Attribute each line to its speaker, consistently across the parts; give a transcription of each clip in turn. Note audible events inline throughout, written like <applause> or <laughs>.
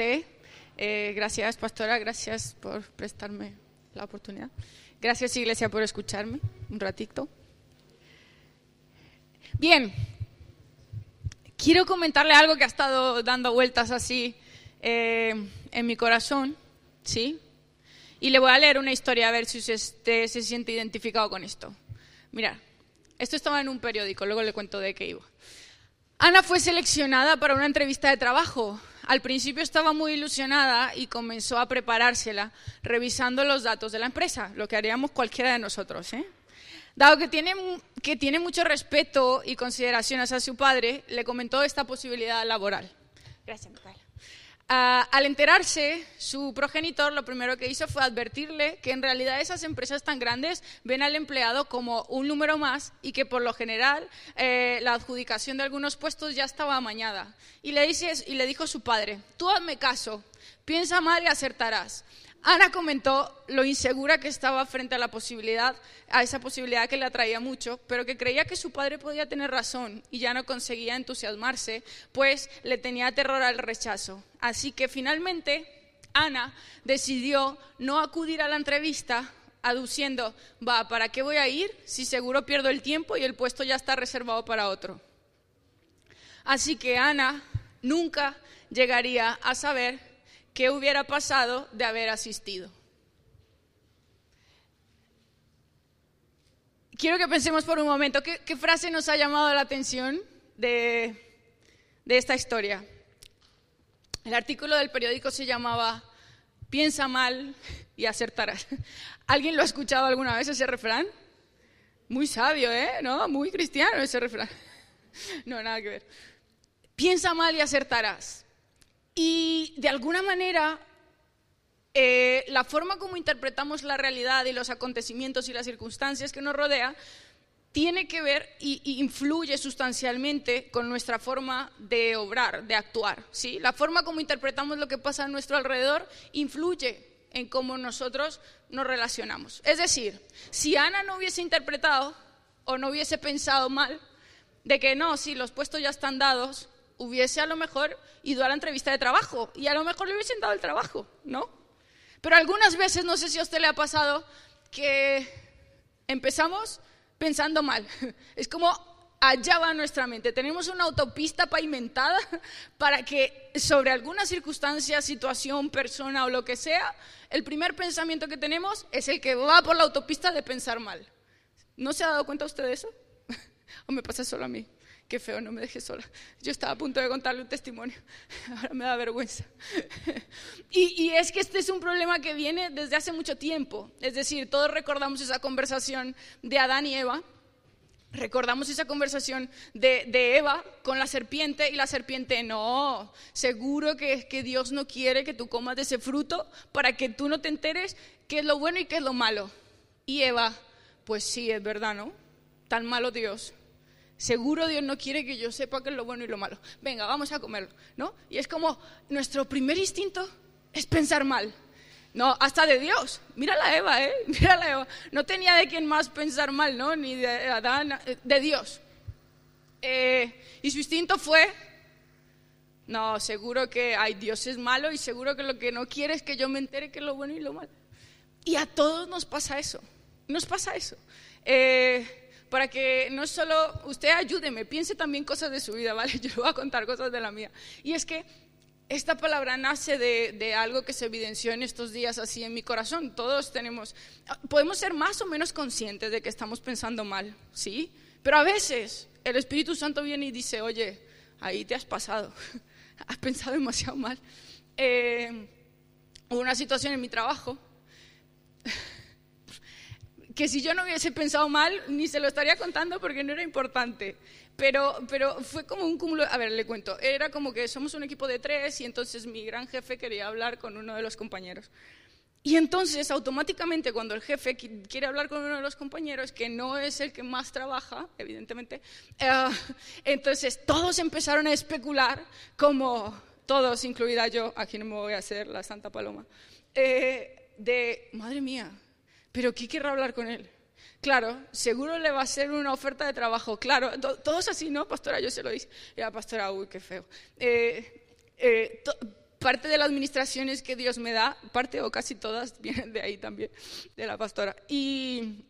Speaker 1: Eh, gracias, pastora, gracias por prestarme la oportunidad. Gracias, iglesia, por escucharme un ratito. Bien, quiero comentarle algo que ha estado dando vueltas así eh, en mi corazón, ¿sí? Y le voy a leer una historia a ver si usted se siente identificado con esto. Mirad, esto estaba en un periódico, luego le cuento de qué iba. Ana fue seleccionada para una entrevista de trabajo. Al principio estaba muy ilusionada y comenzó a preparársela revisando los datos de la empresa, lo que haríamos cualquiera de nosotros. ¿eh? Dado que tiene, que tiene mucho respeto y consideración hacia su padre, le comentó esta posibilidad laboral. Gracias, Ah, al enterarse, su progenitor lo primero que hizo fue advertirle que en realidad esas empresas tan grandes ven al empleado como un número más y que por lo general eh, la adjudicación de algunos puestos ya estaba amañada. Y le, dice, y le dijo su padre, tú hazme caso, piensa mal y acertarás. Ana comentó lo insegura que estaba frente a la posibilidad, a esa posibilidad que le atraía mucho, pero que creía que su padre podía tener razón y ya no conseguía entusiasmarse, pues le tenía terror al rechazo. Así que finalmente Ana decidió no acudir a la entrevista aduciendo, va, ¿para qué voy a ir si seguro pierdo el tiempo y el puesto ya está reservado para otro? Así que Ana nunca llegaría a saber qué hubiera pasado de haber asistido. Quiero que pensemos por un momento, ¿qué, frase nos ha llamado la atención de, esta historia? El artículo del periódico se llamaba Piensa mal y acertarás. <laughs> ¿Alguien lo ha escuchado alguna vez ese refrán? Muy sabio, ¿eh? ¿No? Muy cristiano ese refrán. <laughs> No, nada que ver. Piensa mal y acertarás. Y de alguna manera, eh, la forma como interpretamos la realidad y los acontecimientos y las circunstancias que nos rodea tiene que ver y, influye sustancialmente con nuestra forma de obrar, de actuar. ¿sí? La forma como interpretamos lo que pasa a nuestro alrededor influye en cómo nosotros nos relacionamos. Es decir, si Ana no hubiese interpretado o no hubiese pensado mal de que no, si los puestos ya están dados, hubiese a lo mejor ido a la entrevista de trabajo y a lo mejor le hubiesen dado el trabajo, ¿no? Pero algunas veces, no sé si a usted le ha pasado, que empezamos pensando mal. <laughs> Es como allá va nuestra mente. Tenemos una autopista pavimentada <laughs> para que sobre alguna circunstancia, situación, persona o lo que sea, el primer pensamiento que tenemos es el que va por la autopista de pensar mal. ¿No se ha dado cuenta usted de eso? <laughs> ¿O me pasa solo a mí? Qué feo, no me dejes sola. Yo estaba a punto de contarle un testimonio, <laughs> ahora me da vergüenza. <laughs> Y, es que este es un problema que viene desde hace mucho tiempo. Es decir, todos recordamos esa conversación de Adán y Eva. Recordamos esa conversación de, de, Eva con la serpiente y la serpiente, no, seguro que, que Dios no quiere que tú comas de ese fruto para que tú no te enteres qué es lo bueno y qué es lo malo. Y Eva, pues sí, es verdad, ¿no? Tan malo Dios. Seguro Dios no quiere que yo sepa qué es lo bueno y lo malo. Venga, vamos a comerlo, ¿no? Y es como nuestro primer instinto es pensar mal. No, hasta de Dios. Mira la Eva, ¿eh? <laughs> Mira la Eva. No tenía de quién más pensar mal, ¿no? Ni de Adán, eh, de Dios. Eh, y su instinto fue, no, seguro que, ay, Dios es malo y seguro que lo que no quiere es que yo me entere qué es lo bueno y lo malo. Y a todos nos pasa eso. Nos pasa eso. Eh, para que no solo usted ayúdeme, piense también cosas de su vida, <laughs> ¿vale? Yo le voy a contar cosas de la mía. Y es que esta palabra nace de, algo que se evidenció en estos días así en mi corazón. Todos tenemos, podemos ser más o menos conscientes de que estamos pensando mal, ¿sí? Pero a veces el Espíritu Santo viene y dice, oye, ahí te has pasado, <laughs> has pensado demasiado mal. Eh, hubo una situación en mi trabajo que si yo no hubiese pensado mal, ni se lo estaría contando porque no era importante. Pero, pero fue como un cúmulo, a ver, le cuento, era como que somos un equipo de tres y entonces mi gran jefe quería hablar con uno de los compañeros. Y entonces, automáticamente, cuando el jefe quiere hablar con uno de los compañeros, que no es el que más trabaja, evidentemente, eh, entonces todos empezaron a especular, como todos, incluida yo, aquí no me voy a hacer la Santa Paloma, eh, de, madre mía, pero ¿qué querrá hablar con él? Claro, seguro le va a hacer una oferta de trabajo. Claro, todos así, ¿no? Pastora, yo se lo dije. Ya, pastora, uy, qué feo. Eh, eh, parte de las administraciones que Dios me da, parte o casi todas <laughs> vienen de ahí también, de la pastora. Y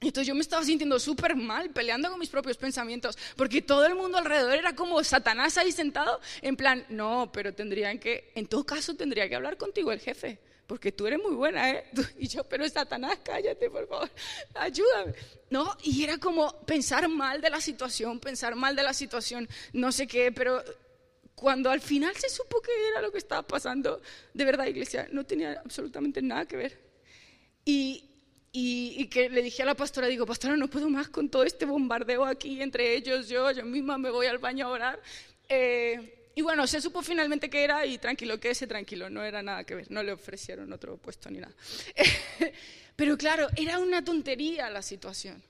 Speaker 1: entonces yo me estaba sintiendo súper mal, peleando con mis propios pensamientos, porque todo el mundo alrededor era como Satanás ahí sentado, en plan, no, pero tendrían que, en todo caso tendría que hablar contigo el jefe, porque tú eres muy buena, ¿eh? <laughs> Y yo, pero Satanás, cállate, por favor, <laughs> ayúdame. ¿No? Y era como pensar mal de la situación, pensar mal de la situación, no sé qué, pero cuando al final se supo que era lo que estaba pasando, de verdad, iglesia, no tenía absolutamente nada que ver. Y, y, que le dije a la pastora, digo, pastora, no puedo más con todo este bombardeo aquí entre ellos, yo, yo misma me voy al baño a orar. Eh, y bueno, se supo finalmente que era y tranquilo, quédese tranquilo, no era nada que ver, no le ofrecieron otro puesto ni nada. <laughs> Pero claro, era una tontería la situación.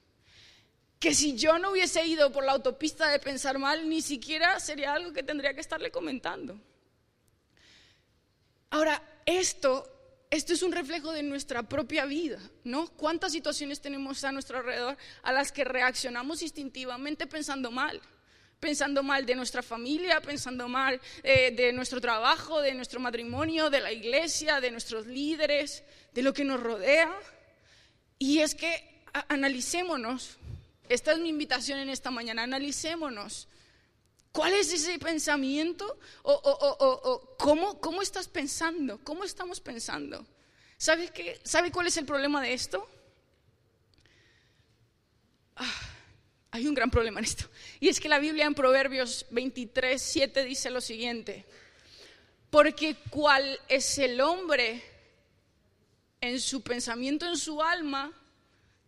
Speaker 1: Que si yo no hubiese ido por la autopista de pensar mal, ni siquiera sería algo que tendría que estarle comentando. Ahora, esto esto es un reflejo de nuestra propia vida, ¿no? ¿Cuántas situaciones tenemos a nuestro alrededor a las que reaccionamos instintivamente pensando mal? Pensando mal de nuestra familia, pensando mal eh, de nuestro trabajo, de nuestro matrimonio, de la iglesia, de nuestros líderes, de lo que nos rodea. Y es que analicémonos. Esta es mi invitación en esta mañana. Analicémonos. ¿Cuál es ese pensamiento? ¿O, cómo, cómo, estás pensando? ¿Cómo estamos pensando? ¿Sabe, qué, ¿Sabe cuál es el problema de esto? Ah, hay un gran problema en esto. Y es que la Biblia en Proverbios 23, 7 dice lo siguiente. Porque cuál es el hombre en su pensamiento, en su alma,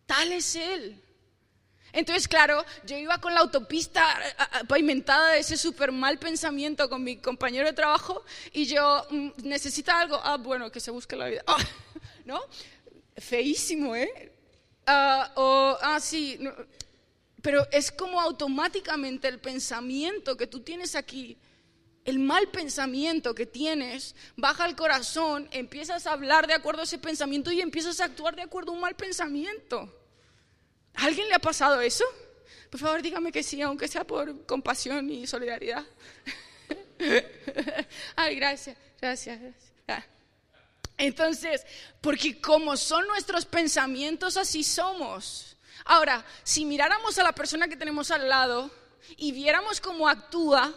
Speaker 1: tal es él. Entonces, claro, yo iba con la autopista pavimentada de ese súper mal pensamiento con mi compañero de trabajo y yo, mm, ¿necesita algo? Ah, bueno, que se busque la vida. Ah, <laughs> ¿No? Feísimo, ¿eh? Ah, o, ah, sí. Pero es como automáticamente el pensamiento que tú tienes aquí, el mal pensamiento que tienes, baja al corazón, empiezas a hablar de acuerdo a ese pensamiento y empiezas a actuar de acuerdo a un mal pensamiento alguien le ha pasado eso? Por favor, dígame que sí, aunque sea por compasión y solidaridad. <laughs> Ay, gracias, gracias, gracias. Entonces, porque como son nuestros pensamientos, así somos. Ahora, si miráramos a la persona que tenemos al lado y viéramos cómo actúa,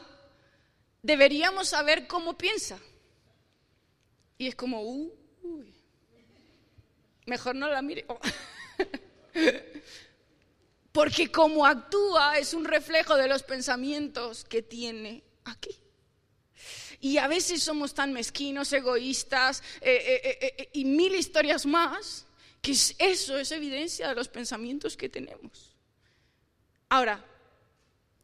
Speaker 1: deberíamos saber cómo piensa. Y es como, uy, mejor no la mire. <laughs> Porque como actúa es un reflejo de los pensamientos que tiene aquí. Y a veces somos tan mezquinos, egoístas eh, eh, eh, y mil historias más, que eso es evidencia de los pensamientos que tenemos. Ahora,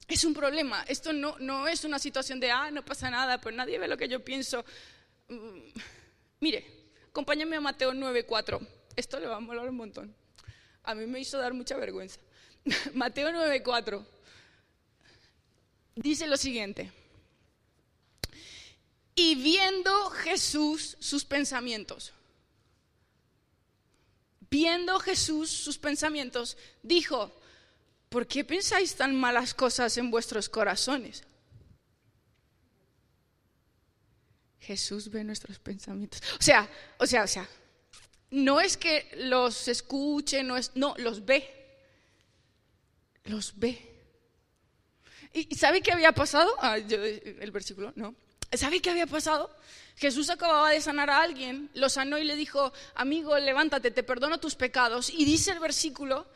Speaker 1: es un problema. Esto no, no es una situación de, ah, no pasa nada, pues nadie ve lo que yo pienso. Mm, mire, acompáñame a Mateo 9:4. Esto le va a molar un montón. A mí me hizo dar mucha vergüenza. <laughs> Mateo 9:4 dice lo siguiente. Y viendo Jesús sus pensamientos, viendo Jesús sus pensamientos, dijo, ¿por qué pensáis tan malas cosas en vuestros corazones? Jesús ve nuestros pensamientos. O sea, o sea, o sea, no es que los escuche, no es, no, los ve los ve. ¿Y sabe qué había pasado? Ah, el versículo, no. ¿Sabe qué había pasado? Jesús acababa de sanar a alguien, lo sanó y le dijo, amigo, levántate, te perdono tus pecados. Y dice el versículo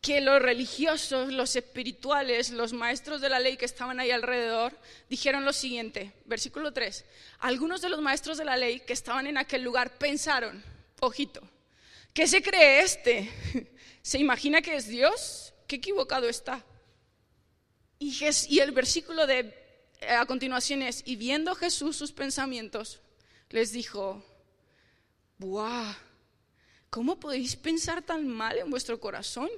Speaker 1: que los religiosos, los espirituales, los maestros de la ley que estaban ahí alrededor, dijeron lo siguiente, versículo 3, algunos de los maestros de la ley que estaban en aquel lugar pensaron, ojito, ¿qué se cree este? <laughs> ¿Se imagina que es Dios? qué equivocado está. Y, el versículo de a continuación es, y viendo Jesús sus pensamientos, les dijo, ¡buah! ¿Cómo podéis pensar tan mal en vuestro corazón?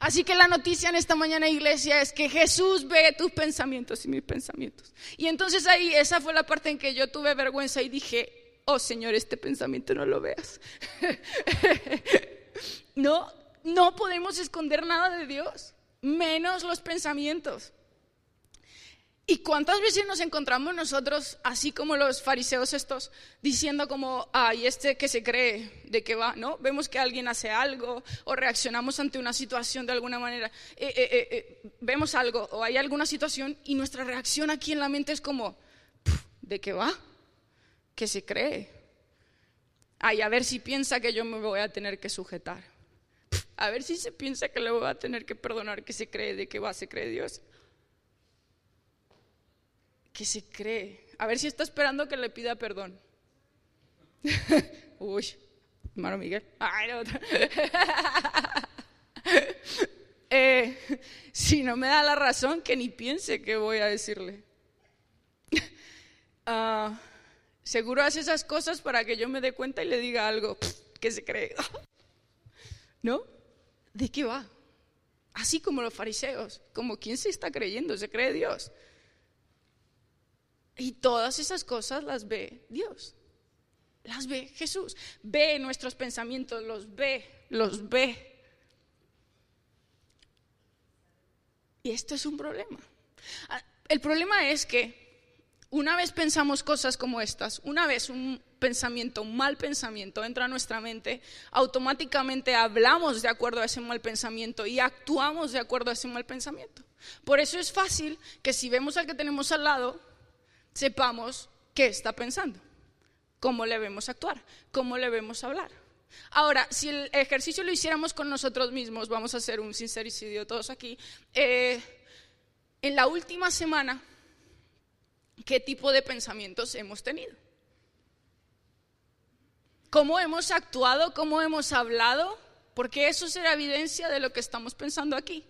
Speaker 1: Así que la noticia en esta mañana, iglesia, es que Jesús ve tus pensamientos y mis pensamientos. Y entonces ahí, esa fue la parte en que yo tuve vergüenza y dije, oh Señor, este pensamiento no lo veas. <laughs> No, no podemos esconder nada de Dios, menos los pensamientos. ¿Y cuántas veces nos encontramos nosotros, así como los fariseos estos, diciendo como, ay, este que se cree de que va, ¿no? Vemos que alguien hace algo o reaccionamos ante una situación de alguna manera, eh, eh, eh, vemos algo o hay alguna situación y nuestra reacción aquí en la mente es como, ¿de qué va? ¿Qué se cree? Ay, a ver si piensa que yo me voy a tener que sujetar. A ver si se piensa que le voy a tener que perdonar, que se cree de qué va, se cree Dios que se cree. A ver si está esperando que le pida perdón. <laughs> Uy, hermano Miguel. <laughs> Eh, si no me da la razón, que ni piense que voy a decirle. <laughs> Ah, seguro hace esas cosas para que yo me dé cuenta y le diga algo que se cree. ¿No? ¿De qué va? Así como los fariseos, como quien se está creyendo, se cree Dios. Y todas esas cosas las ve Dios. Las ve Jesús. Ve nuestros pensamientos, los ve, los ve. Y esto es un problema. Ah, el problema es que una vez pensamos cosas como estas, una vez un pensamiento, un mal pensamiento entra a nuestra mente, automáticamente hablamos de acuerdo a ese mal pensamiento y actuamos de acuerdo a ese mal pensamiento. Por eso es fácil que si vemos al que tenemos al lado, sepamos qué está pensando, cómo le vemos actuar, cómo le vemos hablar. Ahora, si el ejercicio lo hiciéramos con nosotros mismos, vamos a hacer un sincericidio todos aquí, eh, en la última semana, ¿qué tipo de pensamientos hemos tenido? ¿Cómo hemos actuado? ¿Cómo hemos hablado? Porque eso será evidencia de lo que estamos pensando aquí.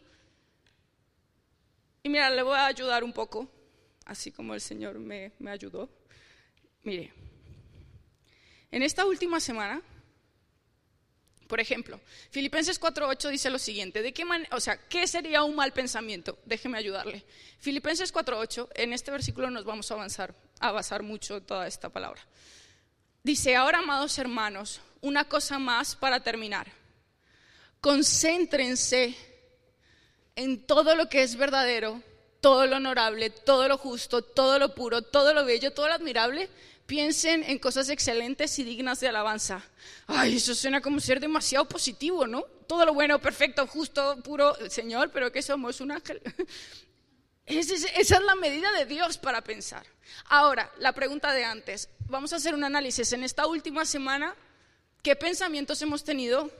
Speaker 1: Y mira, le voy a ayudar un poco así como el Señor me, ayudó. Mire, en esta última semana, por ejemplo, Filipenses 4.8 dice lo siguiente, ¿de qué o sea, ¿qué sería un mal pensamiento? Déjeme ayudarle. Filipenses 4.8, en este versículo nos vamos a avanzar, a basar mucho toda esta palabra. Dice, ahora, amados hermanos, una cosa más para terminar. Concéntrense en todo lo que es verdadero, todo lo honorable, todo lo justo, todo lo puro, todo lo bello, todo lo admirable, piensen en cosas excelentes y dignas de alabanza. Ay, eso suena como ser demasiado positivo, ¿no? Todo lo bueno, perfecto, justo, puro, Señor, pero que somos un ángel. <laughs> Esa es la medida de Dios para pensar. Ahora, la pregunta de antes. Vamos a hacer un análisis en esta última semana. ¿Qué pensamientos hemos tenido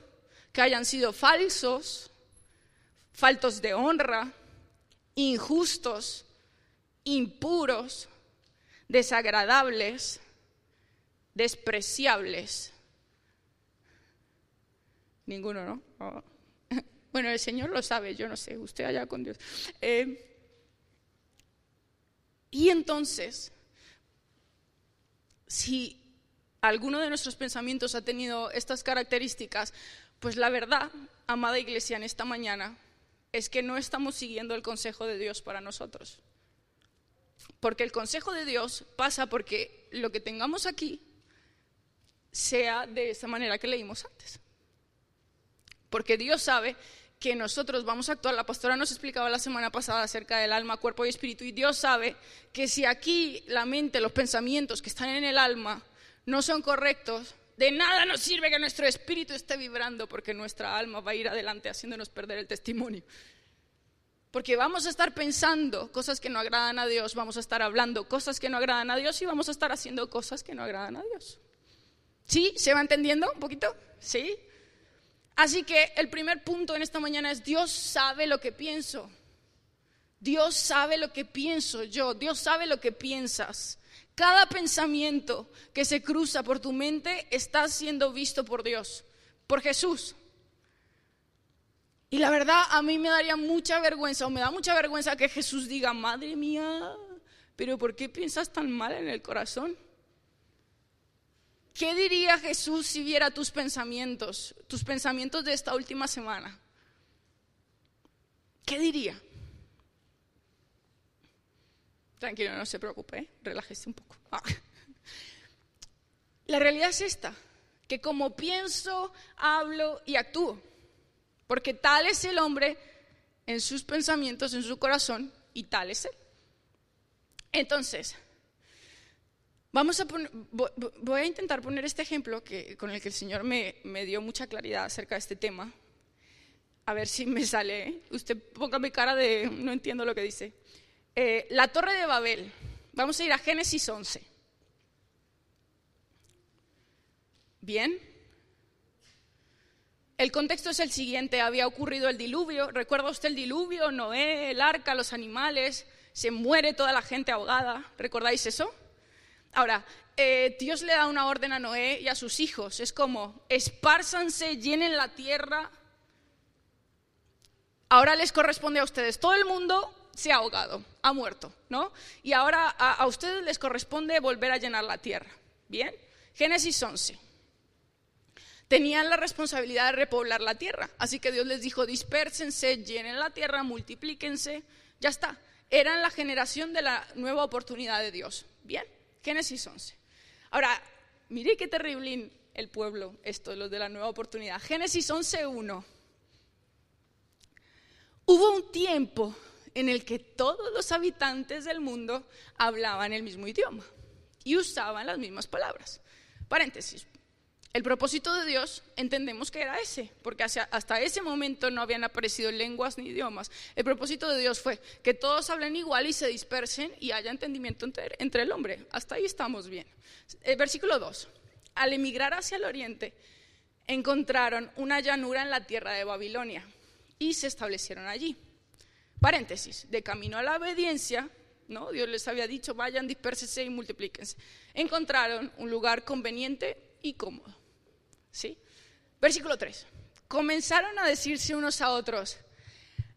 Speaker 1: que hayan sido falsos, faltos de honra, injustos, impuros, desagradables, despreciables. Ninguno, ¿no? Oh. <laughs> Bueno, el Señor lo sabe, yo no sé, usted allá con Dios. Eh, y entonces, si alguno de nuestros pensamientos ha tenido estas características, pues la verdad, amada iglesia, en esta mañana es que no estamos siguiendo el consejo de Dios para nosotros. Porque el consejo de Dios pasa porque lo que tengamos aquí sea de esa manera que leímos antes. Porque Dios sabe que nosotros vamos a actuar. La pastora nos explicaba la semana pasada acerca del alma, cuerpo y espíritu. Y Dios sabe que si aquí la mente, los pensamientos que están en el alma no son correctos, de nada nos sirve que nuestro espíritu esté vibrando porque nuestra alma va a ir adelante haciéndonos perder el testimonio. Porque vamos a estar pensando cosas que no agradan a Dios, vamos a estar hablando cosas que no agradan a Dios y vamos a estar haciendo cosas que no agradan a Dios. ¿Sí? ¿Se va entendiendo un poquito? ¿Sí? Así que el primer punto en esta mañana es Dios sabe lo que pienso. Dios sabe lo que pienso yo, Dios sabe lo que piensas. Cada pensamiento que se cruza por tu mente está siendo visto por Dios, por Jesús. Y la verdad, a mí me daría mucha vergüenza, o me da mucha vergüenza que Jesús diga, madre mía, pero ¿por qué piensas tan mal en el corazón? ¿Qué diría Jesús si viera tus pensamientos, tus pensamientos de esta última semana? ¿Qué diría? Tranquilo, no se preocupe, ¿eh? relájese un poco. Ah. La realidad es esta, que como pienso, hablo y actúo, porque tal es el hombre en sus pensamientos, en su corazón, y tal es él. Entonces, vamos a voy a intentar poner este ejemplo que, con el que el Señor me, me dio mucha claridad acerca de este tema. A ver si me sale. ¿eh? Usted póngame cara de no entiendo lo que dice. Eh, la torre de Babel. Vamos a ir a Génesis 11. Bien. El contexto es el siguiente, había ocurrido el diluvio, ¿recuerda usted el diluvio? Noé, el arca, los animales, se muere toda la gente ahogada, ¿recordáis eso? Ahora, eh, Dios le da una orden a Noé y a sus hijos, es como, espárzanse, llenen la tierra, ahora les corresponde a ustedes, todo el mundo se ha ahogado, ha muerto, ¿no? Y ahora a, a ustedes les corresponde volver a llenar la tierra, ¿bien? Génesis 11 tenían la responsabilidad de repoblar la tierra. Así que Dios les dijo, dispérsense, llenen la tierra, multiplíquense, ya está. Eran la generación de la nueva oportunidad de Dios. Bien, Génesis 11. Ahora, mire qué terrible el pueblo, esto, los de la nueva oportunidad. Génesis 11.1. Hubo un tiempo en el que todos los habitantes del mundo hablaban el mismo idioma y usaban las mismas palabras. Paréntesis, el propósito de Dios entendemos que era ese, porque hasta ese momento no habían aparecido lenguas ni idiomas. El propósito de Dios fue que todos hablen igual y se dispersen y haya entendimiento entre, el hombre. Hasta ahí estamos bien. El versículo 2. Al emigrar hacia el oriente, encontraron una llanura en la tierra de Babilonia y se establecieron allí. Paréntesis, de camino a la obediencia, ¿no? Dios les había dicho, vayan, dispersense y multiplíquense. Encontraron un lugar conveniente y cómodo. ¿Sí? Versículo 3. Comenzaron a decirse unos a otros,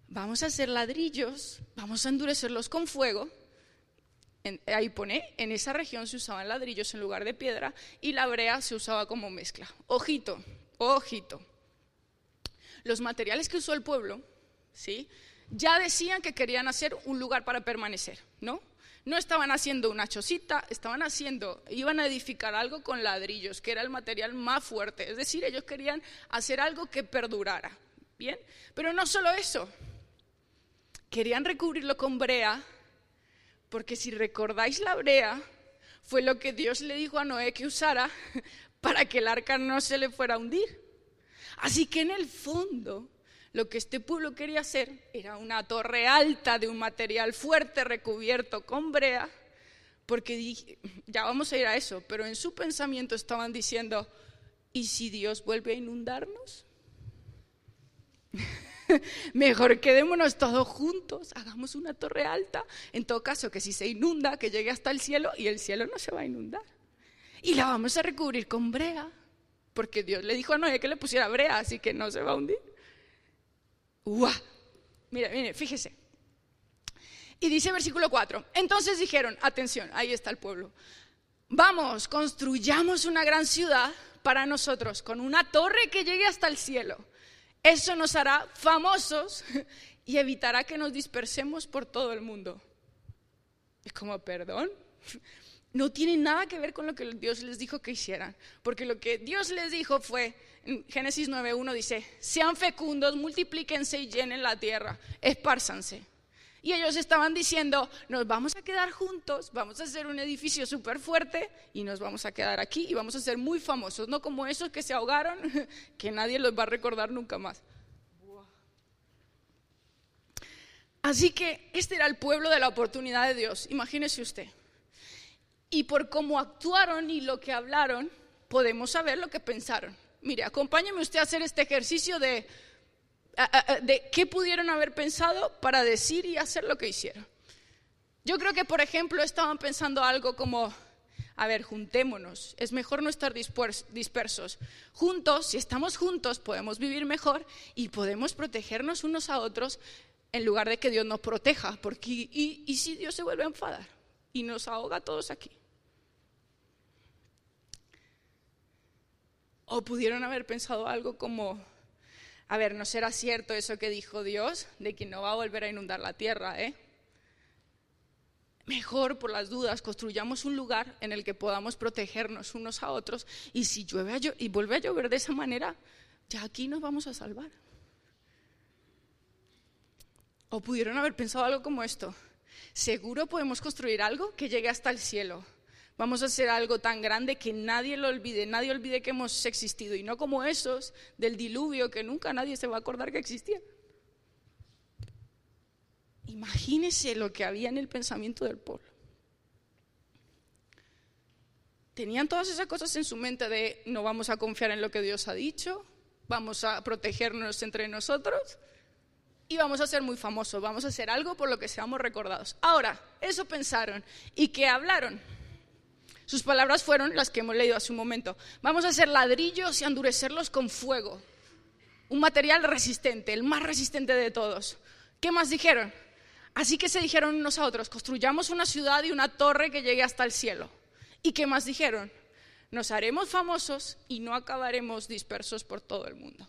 Speaker 1: vamos a hacer ladrillos, vamos a endurecerlos con fuego. ahí pone, en esa región se usaban ladrillos en lugar de piedra y la brea se usaba como mezcla. Ojito, ojito. Los materiales que usó el pueblo, ¿sí? Ya decían que querían hacer un lugar para permanecer, ¿no? No estaban haciendo una chocita, estaban haciendo, iban a edificar algo con ladrillos, que era el material más fuerte. Es decir, ellos querían hacer algo que perdurara. Bien, pero no solo eso, querían recubrirlo con brea, porque si recordáis la brea, fue lo que Dios le dijo a Noé que usara <laughs> para que el arca no se le fuera a hundir. Así que en el fondo lo que este pueblo quería hacer era una torre alta de un material fuerte recubierto con brea, porque ya vamos a ir a eso, pero en su pensamiento estaban diciendo, ¿y si Dios vuelve a inundarnos? <laughs> Mejor quedémonos todos juntos, hagamos una torre alta. En todo caso, que si se inunda, que llegue hasta el cielo y el cielo no se va a inundar. Y la vamos a recubrir con brea, porque Dios le dijo a Noé que le pusiera brea, así que no se va a hundir. ¡Uah! Mire, mire, fíjese. Y dice versículo 4, entonces dijeron, atención, ahí está el pueblo, vamos, construyamos una gran ciudad para nosotros, con una torre que llegue hasta el cielo. Eso nos hará famosos <laughs> y evitará que nos dispersemos por todo el mundo. Es como, perdón, <laughs> no tiene nada que ver con lo que Dios les dijo que hicieran, porque lo que Dios les dijo fue, en Génesis 9.1 dice, sean fecundos, multiplíquense y llenen la tierra, espárzanse. Y ellos estaban diciendo, nos vamos a quedar juntos, vamos a hacer un edificio súper fuerte y nos vamos a quedar aquí y vamos a ser muy famosos, no como esos que se ahogaron, <laughs> que nadie los va a recordar nunca más. Así que este era el pueblo de la oportunidad de Dios, imagínese usted y por cómo actuaron y lo que hablaron, podemos saber lo que pensaron. Mire, acompáñeme usted a hacer este ejercicio de, de qué pudieron haber pensado para decir y hacer lo que hicieron. Yo creo que, por ejemplo, estaban pensando algo como, a ver, juntémonos, es mejor no estar dispersos. Juntos, si estamos juntos, podemos vivir mejor y podemos protegernos unos a otros en lugar de que Dios nos proteja, porque y, y si Dios se vuelve a enfadar y nos ahoga a todos aquí. O pudieron haber pensado algo como, a ver, ¿no será cierto eso que dijo Dios de que no va a volver a inundar la tierra, eh? Mejor, por las dudas, construyamos un lugar en el que podamos protegernos unos a otros y si llueve y vuelve a llover de esa manera, ya aquí nos vamos a salvar. O pudieron haber pensado algo como esto. seguro podemos construir algo que llegue hasta el cielo. Vamos a hacer algo tan grande que nadie lo olvide, nadie olvide que hemos existido y no como esos del diluvio que nunca nadie se va a acordar que existía. Imagínese lo que había en el pensamiento del pueblo. Tenían todas esas cosas en su mente de no vamos a confiar en lo que Dios ha dicho, vamos a protegernos entre nosotros y vamos a ser muy famosos, vamos a hacer algo por lo que seamos recordados. Ahora, eso pensaron y que hablaron. Sus palabras fueron las que hemos leído hace un momento. Vamos a hacer ladrillos y endurecerlos con fuego. Un material resistente, el más resistente de todos. ¿Qué más dijeron? Así que se dijeron unos a otros, construyamos una ciudad y una torre que llegue hasta el cielo. ¿Y qué más dijeron? Nos haremos famosos y no acabaremos dispersos por todo el mundo.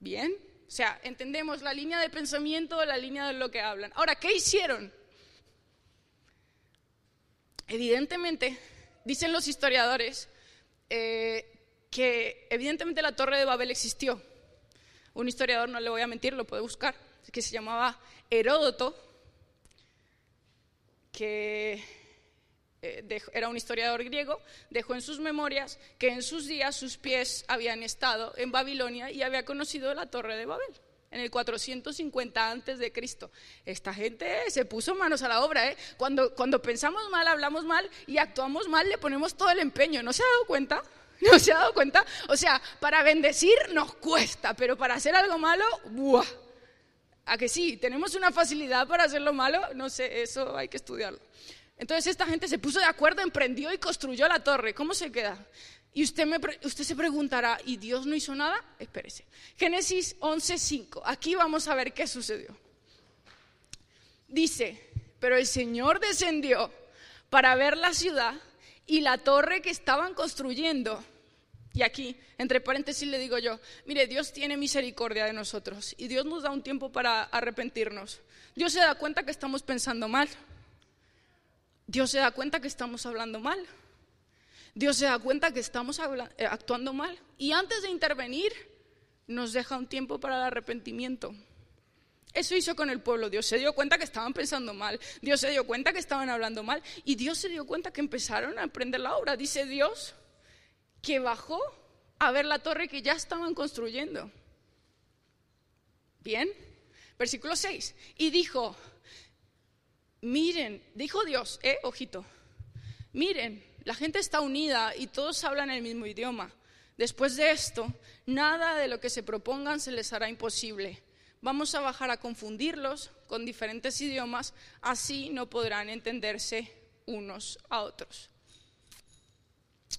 Speaker 1: ¿Bien? O sea, entendemos la línea de pensamiento, la línea de lo que hablan. Ahora, ¿qué hicieron? Evidentemente, dicen los historiadores eh, que evidentemente la torre de Babel existió. Un historiador, no le voy a mentir, lo puede buscar, que se llamaba Heródoto, que eh, era un historiador griego, dejó en sus memorias que en sus días sus pies habían estado en Babilonia y había conocido la torre de Babel en el 450 antes de Cristo. Esta gente se puso manos a la obra, ¿eh? Cuando, cuando pensamos mal, hablamos mal y actuamos mal, le ponemos todo el empeño. ¿No se ha dado cuenta? <laughs> ¿No se ha dado cuenta? O sea, para bendecir nos cuesta, pero para hacer algo malo, ¡buah! ¿A que sí? Tenemos una facilidad para hacer lo malo, no sé, eso hay que estudiarlo. Entonces esta gente se puso de acuerdo, emprendió y construyó la torre. ¿Cómo se queda? Y usted, se preguntará, ¿y Dios no hizo nada? Espérese. Génesis 11:5. Aquí vamos a ver qué sucedió. Dice, pero el Señor descendió para ver la ciudad y la torre que estaban construyendo. Y aquí, entre paréntesis, le digo yo, mire, Dios tiene misericordia de nosotros y Dios nos da un tiempo para arrepentirnos. Dios se da cuenta que estamos pensando mal. Dios se da cuenta que estamos hablando mal. Dios se da cuenta que estamos eh, actuando mal y antes de intervenir nos deja un tiempo para el arrepentimiento. Eso hizo con el pueblo. Dios se dio cuenta que estaban pensando mal. Dios se dio cuenta que estaban hablando mal. Y Dios se dio cuenta que empezaron a emprender la obra. Dice Dios que bajó a ver la torre que ya estaban construyendo. Bien. Versículo 6. Y dijo, miren, dijo Dios, eh, ojito, miren, la gente está unida y todos hablan el mismo idioma. Después de esto, nada de lo que se propongan se les hará imposible. Vamos a bajar a confundirlos con diferentes idiomas, así no podrán entenderse unos a otros.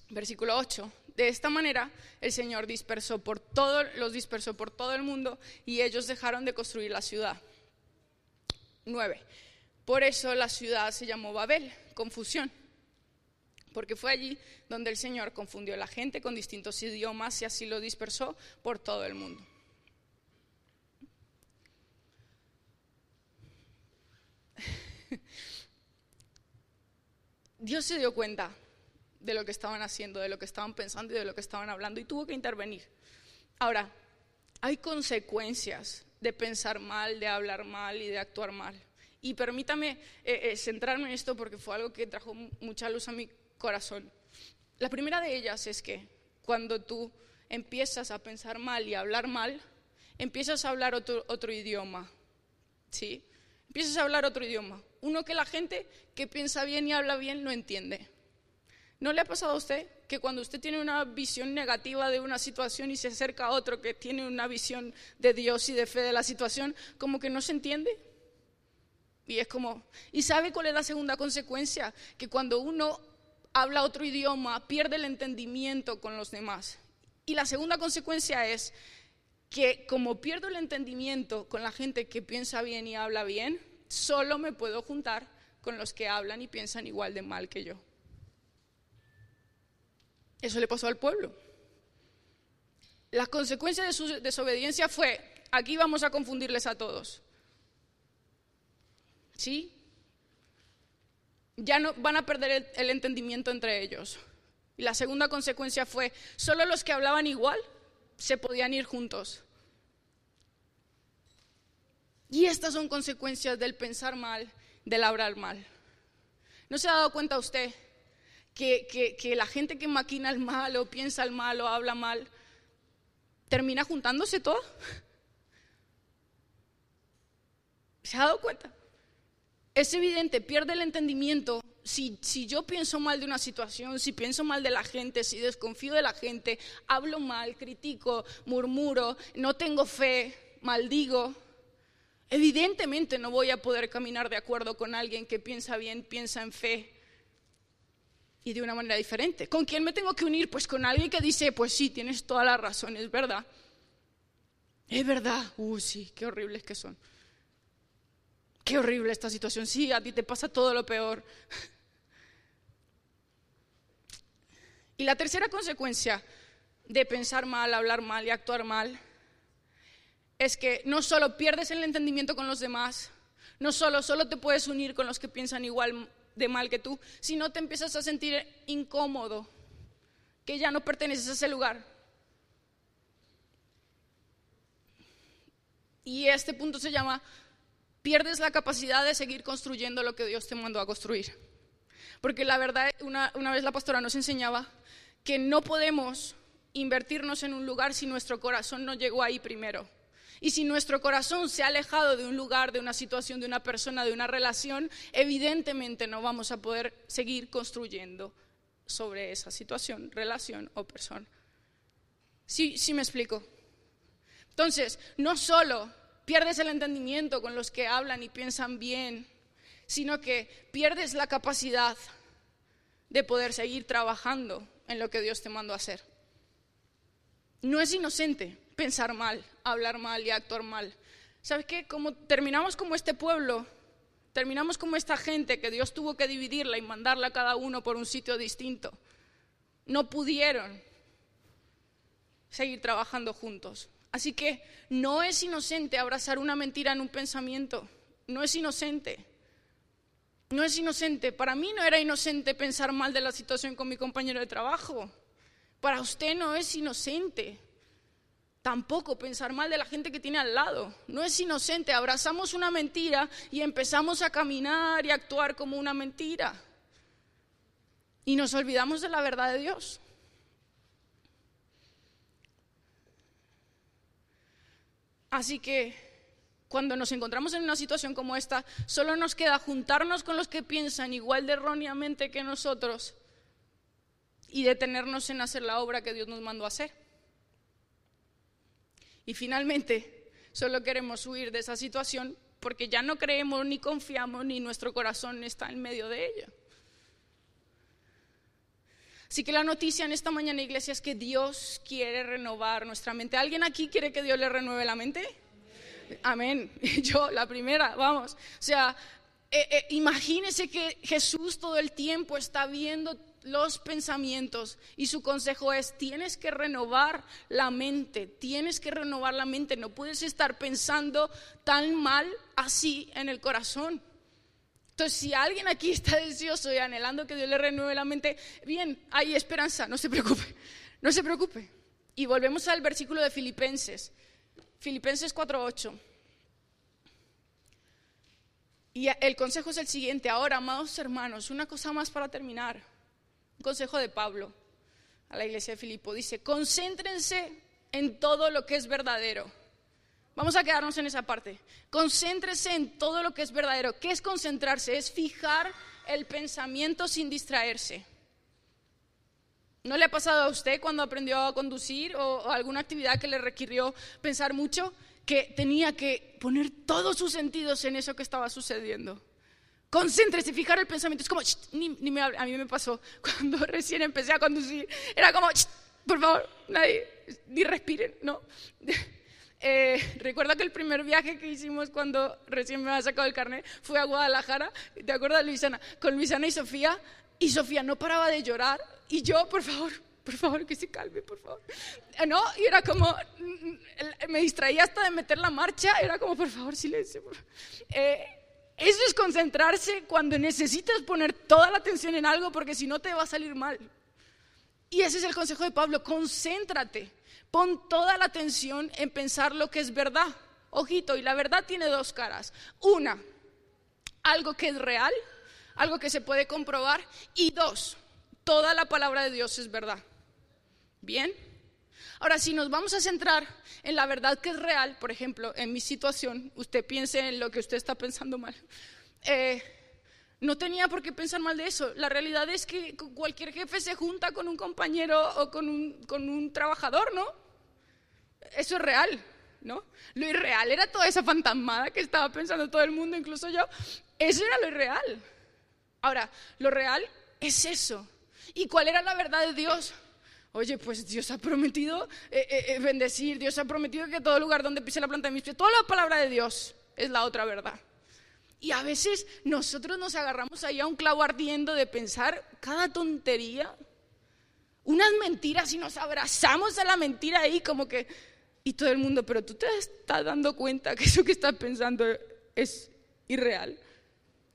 Speaker 1: Versículo 8. De esta manera el Señor dispersó por todo, los dispersó por todo el mundo y ellos dejaron de construir la ciudad. 9. Por eso la ciudad se llamó Babel, confusión porque fue allí donde el Señor confundió a la gente con distintos idiomas y así lo dispersó por todo el mundo. <laughs> Dios se dio cuenta de lo que estaban haciendo, de lo que estaban pensando y de lo que estaban hablando y tuvo que intervenir. Ahora, hay consecuencias de pensar mal, de hablar mal y de actuar mal. Y permítame eh, eh, centrarme en esto porque fue algo que trajo mucha luz a mi corazón. La primera de ellas es que cuando tú empiezas a pensar mal y a hablar mal, empiezas a hablar otro, otro idioma. ¿Sí? Empiezas a hablar otro idioma. Uno que la gente que piensa bien y habla bien no entiende. ¿No le ha pasado a usted que cuando usted tiene una visión negativa de una situación y se acerca a otro que tiene una visión de Dios y de fe de la situación, como que no se entiende? Y es como, ¿y sabe cuál es la segunda consecuencia? Que cuando uno habla otro idioma, pierde el entendimiento con los demás. Y la segunda consecuencia es que como pierdo el entendimiento con la gente que piensa bien y habla bien, solo me puedo juntar con los que hablan y piensan igual de mal que yo. Eso le pasó al pueblo. La consecuencia de su desobediencia fue, aquí vamos a confundirles a todos. ¿Sí? Ya no van a perder el, entendimiento entre ellos. Y la segunda consecuencia fue, solo los que hablaban igual se podían ir juntos. Y estas son consecuencias del pensar mal del hablar mal. ¿No se ha dado cuenta usted que, que, la gente que maquina el mal o piensa el mal o habla mal termina juntándose todo? ¿Se ha dado cuenta? Es evidente, pierde el entendimiento. Si, si, yo pienso mal de una situación, si pienso mal de la gente, si desconfío de la gente, hablo mal, critico, murmuro, no tengo fe, maldigo, evidentemente no voy a poder caminar de acuerdo con alguien que piensa bien, piensa en fe y de una manera diferente. ¿Con quién me tengo que unir? Pues con alguien que dice, pues sí, tienes toda la razón, es verdad. Es verdad. Uh, sí, qué horribles que son. Qué horrible esta situación. Sí, a ti te pasa todo lo peor. Y la tercera consecuencia de pensar mal, hablar mal y actuar mal es que no solo pierdes el entendimiento con los demás, no solo, solo te puedes unir con los que piensan igual de mal que tú, sino te empiezas a sentir incómodo, que ya no perteneces a ese lugar. Y este punto se llama pierdes la capacidad de seguir construyendo lo que Dios te mandó a construir. Porque la verdad, una, vez la pastora nos enseñaba que no podemos invertirnos en un lugar si nuestro corazón no llegó ahí primero. Y si nuestro corazón se ha alejado de un lugar, de una situación, de una persona, de una relación, evidentemente no vamos a poder seguir construyendo sobre esa situación, relación o persona. Sí, sí me explico. Entonces, no solo pierdes el entendimiento con los que hablan y piensan bien, sino que pierdes la capacidad de poder seguir trabajando en lo que Dios te mandó a hacer. No es inocente pensar mal, hablar mal y actuar mal. ¿Sabes qué? Como terminamos como este pueblo, terminamos como esta gente que Dios tuvo que dividirla y mandarla a cada uno por un sitio distinto. No pudieron seguir trabajando juntos. Así que no es inocente abrazar una mentira en un pensamiento, no es inocente. No es inocente. Para mí no era inocente pensar mal de la situación con mi compañero de trabajo. Para usted no es inocente. Tampoco pensar mal de la gente que tiene al lado. No es inocente. Abrazamos una mentira y empezamos a caminar y actuar como una mentira. Y nos olvidamos de la verdad de Dios. Así que cuando nos encontramos en una situación como esta, solo nos queda juntarnos con los que piensan igual de erróneamente que nosotros y detenernos en hacer la obra que Dios nos mandó a hacer. Y finalmente, solo queremos huir de esa situación porque ya no creemos ni confiamos ni nuestro corazón está en medio de ella. Así que la noticia en esta mañana, iglesia, es que Dios quiere renovar nuestra mente. ¿Alguien aquí quiere que Dios le renueve la mente? Amén. <laughs> Yo, la primera, vamos. O sea, eh, eh, imagínese que Jesús todo el tiempo está viendo los pensamientos y su consejo es, tienes que renovar la mente, tienes que renovar la mente, no puedes estar pensando tan mal así en el corazón. Entonces, si alguien aquí está deseoso y anhelando que Dios le renueve la mente, bien, hay esperanza, no se preocupe, no se preocupe. Y volvemos al versículo de Filipenses, Filipenses 4.8. Y el consejo es el siguiente, ahora, amados hermanos, una cosa más para terminar, un consejo de Pablo a la iglesia de Filipo, dice, concéntrense en todo lo que es verdadero Vamos a quedarnos en esa parte. Concéntrese en todo lo que es verdadero. ¿Qué es concentrarse? Es fijar el pensamiento sin distraerse. ¿No le ha pasado a usted cuando aprendió a conducir o, alguna actividad que le requirió pensar mucho que tenía que poner todos sus sentidos en eso que estaba sucediendo? Concéntrese, fijar el pensamiento. Es como, ni, me, a mí me pasó <laughs> cuando recién empecé a conducir. Era como, por favor, nadie, ni respiren, ¿no? Eh, <laughs> recuerdo que el primer viaje que hicimos cuando recién me había sacado el carnet fue a Guadalajara, ¿te acuerdas, Luisana? Con Luisana y Sofía, y Sofía no paraba de llorar, y yo, por favor, por favor, que se calme, por favor. Eh, ¿No? Y era como, mm, me distraía hasta de meter la marcha, era como, por favor, silencio. Eh, eso es concentrarse cuando necesitas poner toda la atención en algo porque si no te va a salir mal. Y ese es el consejo de Pablo, concéntrate. Pon toda la atención en pensar lo que es verdad. Ojito, y la verdad tiene dos caras. Una, algo que es real, algo que se puede comprobar. Y dos, toda la palabra de Dios es verdad. Bien. Ahora, si nos vamos a centrar en la verdad que es real, por ejemplo, en mi situación, usted piense en lo que usted está pensando mal. Eh, no tenía por qué pensar mal de eso. La realidad es que cualquier jefe se junta con un compañero o con un, trabajador, ¿no? Eso es real, ¿no? Lo irreal era toda esa fantasmada que estaba pensando todo el mundo, incluso yo. Eso era lo irreal. Ahora, lo real es eso. ¿Y cuál era la verdad de Dios? Oye, pues Dios ha prometido eh, eh, eh, bendecir, Dios ha prometido que todo lugar donde pise la planta de mis pies, toda la palabra de Dios es la otra verdad. Y a veces nosotros nos agarramos ahí a un clavo ardiendo de pensar cada tontería, unas mentiras y nos abrazamos a la mentira ahí como que, y todo el mundo, pero tú te estás dando cuenta que eso que estás pensando es irreal.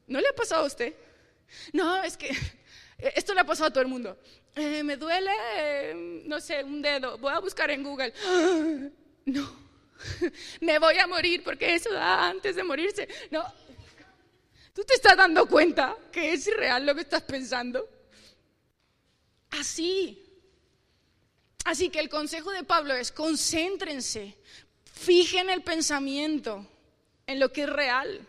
Speaker 1: ¿No le ha pasado a usted? No, es que esto le ha pasado a todo el mundo. Eh, me duele, eh, no sé, un dedo. Voy a buscar en Google. <gasps> no, <laughs> me voy a morir porque eso da antes de morirse. No, ¿Tú te estás dando cuenta que es irreal lo que estás pensando? Así. Así que el consejo de Pablo es concéntrense, fijen el pensamiento en lo que es real.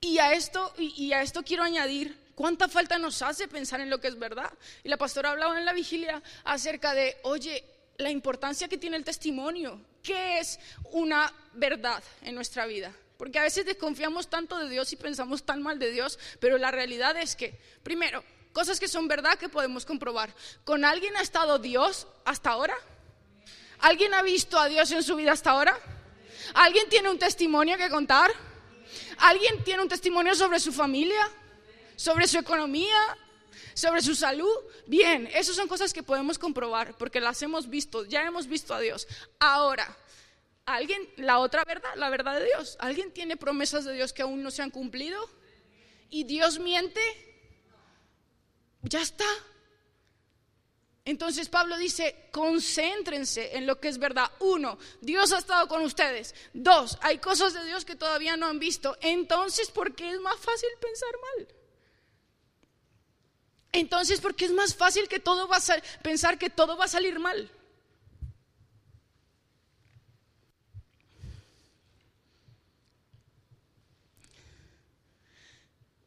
Speaker 1: Y a esto, y, a esto quiero añadir cuánta falta nos hace pensar en lo que es verdad. Y la pastora hablaba en la vigilia acerca de, oye, la importancia que tiene el testimonio. ¿Qué es una verdad en nuestra vida? Porque a veces desconfiamos tanto de Dios y pensamos tan mal de Dios, pero la realidad es que, primero, cosas que son verdad que podemos comprobar. ¿Con alguien ha estado Dios hasta ahora? ¿Alguien ha visto a Dios en su vida hasta ahora? ¿Alguien tiene un testimonio que contar? ¿Alguien tiene un testimonio sobre su familia? ¿Sobre su economía? ¿Sobre su salud? Bien, esas son cosas que podemos comprobar porque las hemos visto, ya hemos visto a Dios. Ahora, ¿Alguien, la otra verdad, la verdad de Dios? ¿Alguien tiene promesas de Dios que aún no se han cumplido? ¿Y Dios miente? Ya está. Entonces Pablo dice, concéntrense en lo que es verdad. Uno, Dios ha estado con ustedes. Dos, hay cosas de Dios que todavía no han visto. Entonces, ¿por qué es más fácil pensar mal? Entonces, ¿por qué es más fácil que todo va a pensar que todo va a salir mal?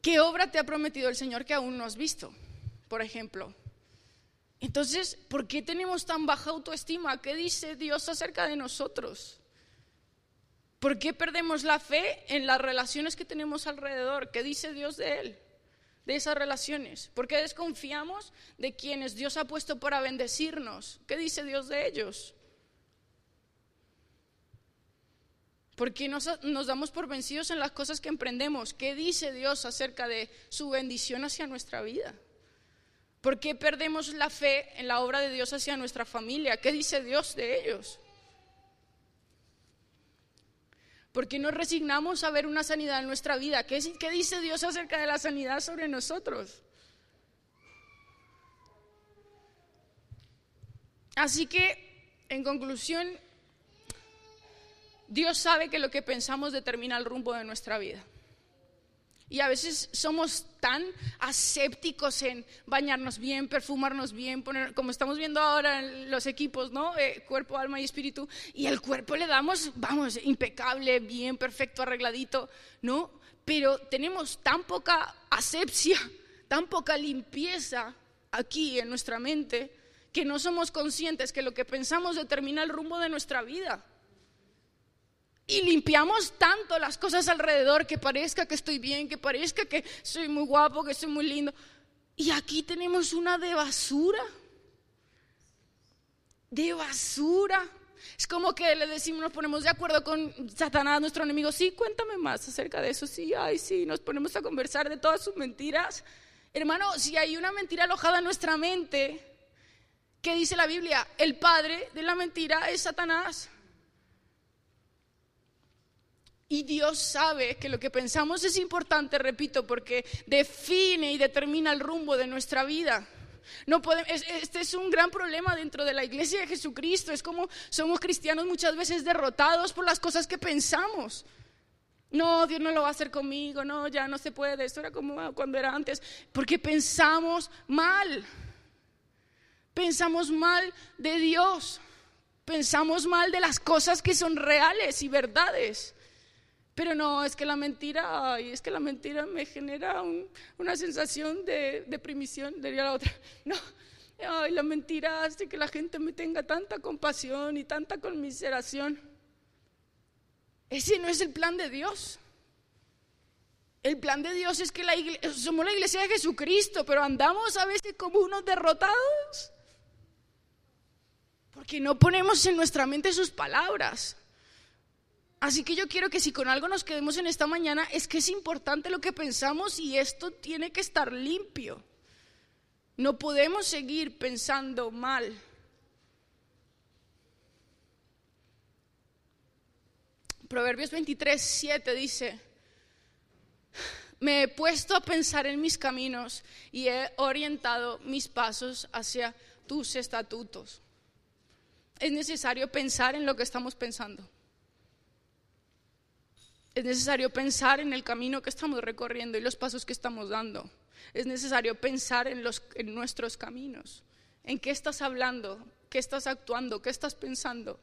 Speaker 1: ¿Qué obra te ha prometido el Señor que aún no has visto? Por ejemplo. Entonces, ¿por qué tenemos tan baja autoestima? ¿Qué dice Dios acerca de nosotros? ¿Por qué perdemos la fe en las relaciones que tenemos alrededor? ¿Qué dice Dios de Él? De esas relaciones. ¿Por qué desconfiamos de quienes Dios ha puesto para bendecirnos? ¿Qué dice Dios de ellos? ¿Por qué nos, damos por vencidos en las cosas que emprendemos? ¿Qué dice Dios acerca de su bendición hacia nuestra vida? ¿Por qué perdemos la fe en la obra de Dios hacia nuestra familia? ¿Qué dice Dios de ellos? ¿Por qué nos resignamos a ver una sanidad en nuestra vida? ¿Qué, ¿Qué, dice Dios acerca de la sanidad sobre nosotros? Así que, en conclusión, Dios sabe que lo que pensamos determina el rumbo de nuestra vida. Y a veces somos tan asépticos en bañarnos bien, perfumarnos bien, poner, como estamos viendo ahora en los equipos, ¿no? Eh, cuerpo, alma y espíritu. Y al cuerpo le damos, vamos, impecable, bien, perfecto, arregladito, ¿no? Pero tenemos tan poca asepsia, tan poca limpieza aquí en nuestra mente, que no somos conscientes que lo que pensamos determina el rumbo de nuestra vida. Y limpiamos tanto las cosas alrededor que parezca que estoy bien, que parezca que soy muy guapo, que soy muy lindo. Y aquí tenemos una de basura. De basura. Es como que le decimos, nos ponemos de acuerdo con Satanás, nuestro enemigo. Sí, cuéntame más acerca de eso. Sí, ay, sí, nos ponemos a conversar de todas sus mentiras. Hermano, si hay una mentira alojada en nuestra mente, ¿qué dice la Biblia? El padre de la mentira es Satanás. Y Dios sabe que lo que pensamos es importante, repito, porque define y determina el rumbo de nuestra vida. No podemos, este es un gran problema dentro de la iglesia de Jesucristo. Es como somos cristianos muchas veces derrotados por las cosas que pensamos. No, Dios no lo va a hacer conmigo, no, ya no se puede, esto era como cuando era antes, porque pensamos mal, pensamos mal de Dios, pensamos mal de las cosas que son reales y verdades. Pero no, es que la mentira, ay, es que la mentira me genera una sensación de deprimición, diría la otra. <laughs> No, ay, la mentira hace que la gente me tenga tanta compasión y tanta conmiseración. Ese no es el plan de Dios. El plan de Dios es que la somos la iglesia de Jesucristo, pero andamos a veces como unos derrotados. Porque no ponemos en nuestra mente sus palabras. Así que yo quiero que si con algo nos quedemos en esta mañana es que es importante lo que pensamos y esto tiene que estar limpio. No podemos seguir pensando mal. Proverbios 23, 7 dice, me he puesto a pensar en mis caminos y he orientado mis pasos hacia tus estatutos. Es necesario pensar en lo que estamos pensando. Es necesario pensar en el camino que estamos recorriendo y los pasos que estamos dando. Es necesario pensar en, los, en nuestros caminos. ¿En qué estás hablando? ¿Qué estás actuando? ¿Qué estás pensando?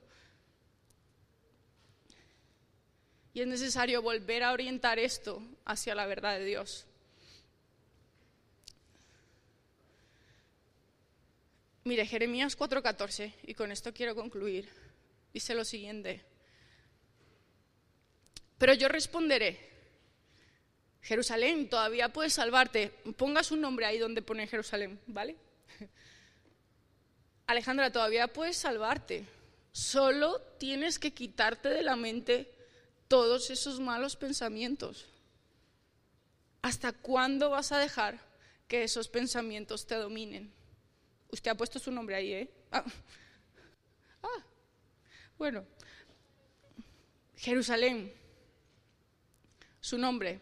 Speaker 1: Y es necesario volver a orientar esto hacia la verdad de Dios. Mire, Jeremías 4:14, y con esto quiero concluir, dice lo siguiente. Pero yo responderé, Jerusalén, todavía puedes salvarte. Pongas un nombre ahí donde pone Jerusalén, ¿vale? <laughs> Alejandra, todavía puedes salvarte. Solo tienes que quitarte de la mente todos esos malos pensamientos. ¿Hasta cuándo vas a dejar que esos pensamientos te dominen? Usted ha puesto su nombre ahí, ¿eh? Ah, ah. bueno. Jerusalén su nombre,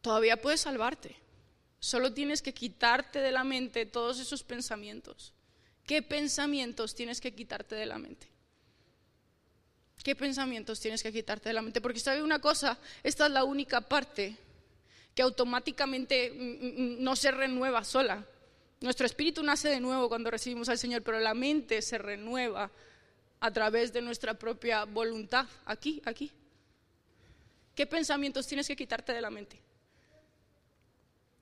Speaker 1: todavía puedes salvarte. Solo tienes que quitarte de la mente todos esos pensamientos. ¿Qué pensamientos tienes que quitarte de la mente? ¿Qué pensamientos tienes que quitarte de la mente? Porque sabe una cosa, esta es la única parte que automáticamente mm, mm, no se renueva sola. Nuestro espíritu nace de nuevo cuando recibimos al Señor, pero la mente se renueva a través de nuestra propia voluntad, aquí, aquí. ¿Qué pensamientos tienes que quitarte de la mente?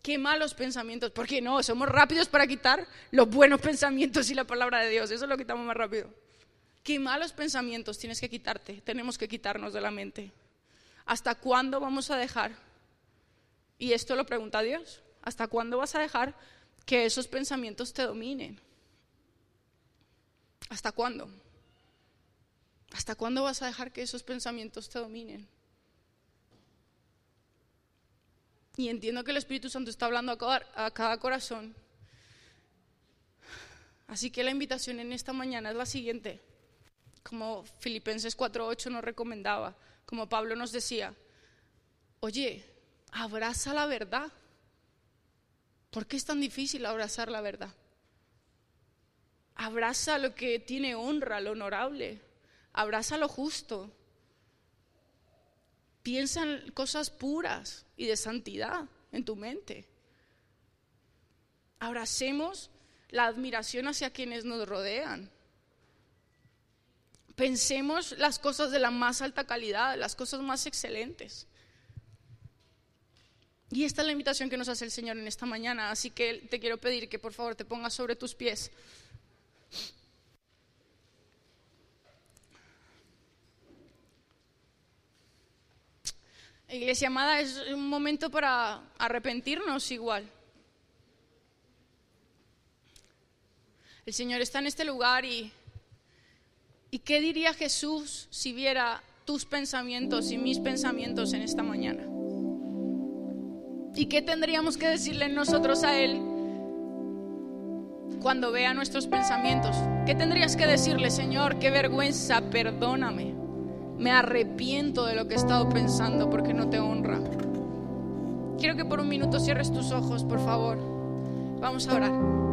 Speaker 1: ¿Qué malos pensamientos? Porque no, somos rápidos para quitar los buenos pensamientos y la palabra de Dios. Eso lo quitamos más rápido. ¿Qué malos pensamientos tienes que quitarte? Tenemos que quitarnos de la mente. ¿Hasta cuándo vamos a dejar? Y esto lo pregunta Dios. ¿Hasta cuándo vas a dejar que esos pensamientos te dominen? ¿Hasta cuándo? ¿Hasta cuándo vas a dejar que esos pensamientos te dominen? Y entiendo que el Espíritu Santo está hablando a cada, corazón. Así que la invitación en esta mañana es la siguiente. Como Filipenses 4.8 nos recomendaba, como Pablo nos decía, oye, abraza la verdad. ¿Por qué es tan difícil abrazar la verdad? Abraza lo que tiene honra, lo honorable. Abraza lo justo. Piensa en cosas puras y de santidad en tu mente. Abracemos la admiración hacia quienes nos rodean. Pensemos las cosas de la más alta calidad, las cosas más excelentes. Y esta es la invitación que nos hace el Señor en esta mañana. Así que te quiero pedir que por favor te pongas sobre tus pies. Iglesia amada, es un momento para arrepentirnos igual. El Señor está en este lugar y, ¿y qué diría Jesús si viera tus pensamientos y mis pensamientos en esta mañana? ¿Y qué tendríamos que decirle nosotros a Él cuando vea nuestros pensamientos? ¿Qué tendrías que decirle, Señor? Qué vergüenza, perdóname me arrepiento de lo que he estado pensando porque no te honra. Quiero que por un minuto cierres tus ojos, por favor. Vamos a orar.